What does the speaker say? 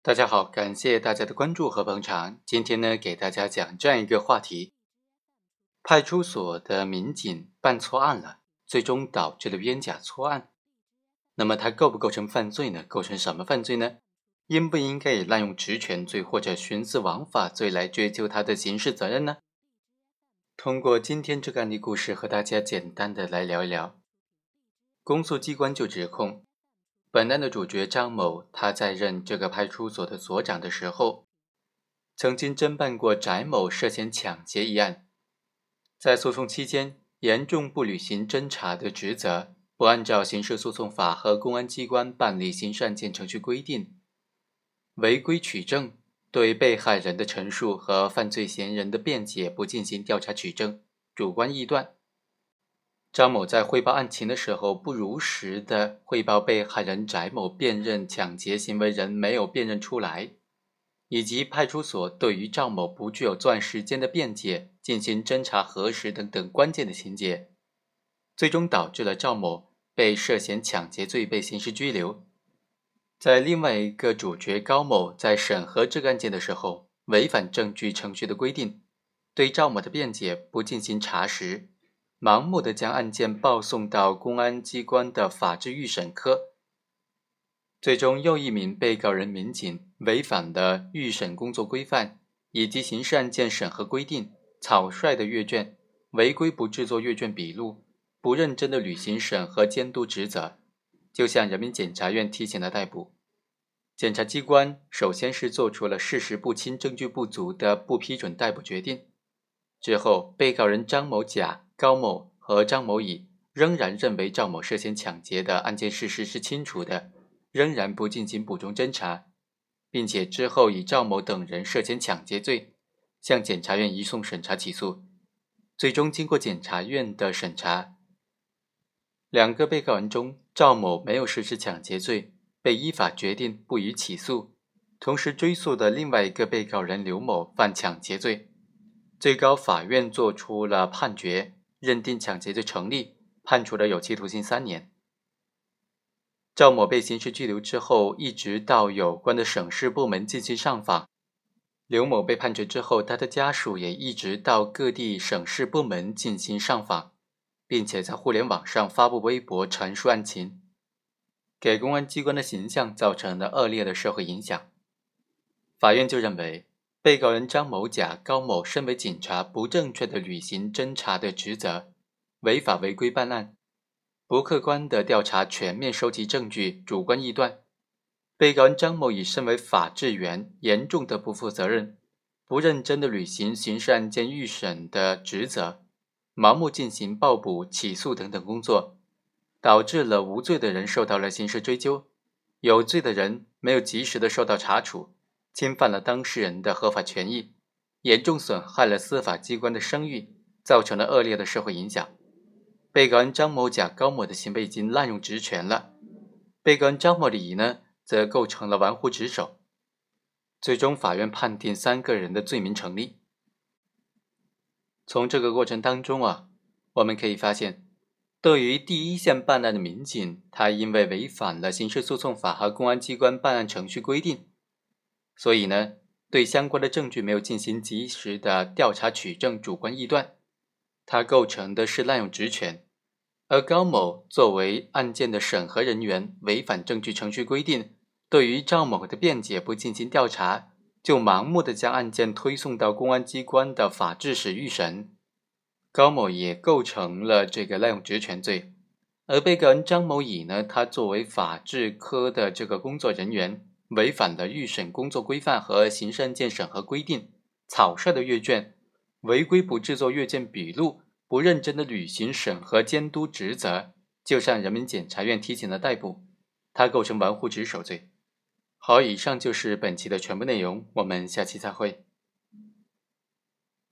大家好，感谢大家的关注和捧场。今天呢，给大家讲这样一个话题：派出所的民警办错案了，最终导致了冤假错案。那么，他构不构成犯罪呢？构成什么犯罪呢？应不应该以滥用职权罪或者徇私枉法罪来追究他的刑事责任呢？通过今天这个案例故事，和大家简单的来聊一聊。公诉机关就指控。本案的主角张某，他在任这个派出所的所长的时候，曾经侦办过翟某涉嫌抢劫一案。在诉讼期间，严重不履行侦查的职责，不按照刑事诉讼法和公安机关办理刑事案件程序规定，违规取证，对被害人的陈述和犯罪嫌疑人的辩解不进行调查取证，主观臆断。张某在汇报案情的时候，不如实的汇报被害人翟某辨认抢劫行为人没有辨认出来，以及派出所对于赵某不具有作案时间的辩解进行侦查核实等等关键的情节，最终导致了赵某被涉嫌抢劫罪被刑事拘留。在另外一个主角高某在审核这个案件的时候，违反证据程序的规定，对赵某的辩解不进行查实。盲目的将案件报送到公安机关的法制预审科，最终又一名被告人民警违反了预审工作规范以及刑事案件审核规定，草率的阅卷，违规不制作阅卷笔录，不认真的履行审核监督职责，就向人民检察院提起了逮捕。检察机关首先是做出了事实不清、证据不足的不批准逮捕决定，之后被告人张某甲。高某和张某乙仍然认为赵某涉嫌抢劫的案件事实是清楚的，仍然不进行补充侦查，并且之后以赵某等人涉嫌抢劫罪向检察院移送审查起诉。最终经过检察院的审查，两个被告人中赵某没有实施抢劫罪，被依法决定不予起诉。同时追诉的另外一个被告人刘某犯抢劫罪，最高法院作出了判决。认定抢劫罪成立，判处了有期徒刑三年。赵某被刑事拘留之后，一直到有关的省市部门进行上访。刘某被判决之后，他的家属也一直到各地省市部门进行上访，并且在互联网上发布微博陈述案情，给公安机关的形象造成了恶劣的社会影响。法院就认为。被告人张某甲、高某身为警察，不正确的履行侦查的职责，违法违规办案，不客观的调查、全面收集证据，主观臆断。被告人张某乙身为法制员，严重的不负责任，不认真的履行刑事案件预审的职责，盲目进行报捕、起诉等等工作，导致了无罪的人受到了刑事追究，有罪的人没有及时的受到查处。侵犯了当事人的合法权益，严重损害了司法机关的声誉，造成了恶劣的社会影响。被告人张某甲、高某的行为已经滥用职权了，被告人张某乙呢，则构成了玩忽职守。最终，法院判定三个人的罪名成立。从这个过程当中啊，我们可以发现，对于第一线办案的民警，他因为违反了刑事诉讼法和公安机关办案程序规定。所以呢，对相关的证据没有进行及时的调查取证，主观臆断，他构成的是滥用职权；而高某作为案件的审核人员，违反证据程序规定，对于赵某的辩解不进行调查，就盲目的将案件推送到公安机关的法制室预审，高某也构成了这个滥用职权罪；而被告人张某乙呢，他作为法制科的这个工作人员。违反了预审工作规范和刑事案件审核规定，草率的阅卷，违规不制作阅卷笔录，不认真的履行审核监督职责，就向人民检察院提起了逮捕，他构成玩忽职守罪。好，以上就是本期的全部内容，我们下期再会。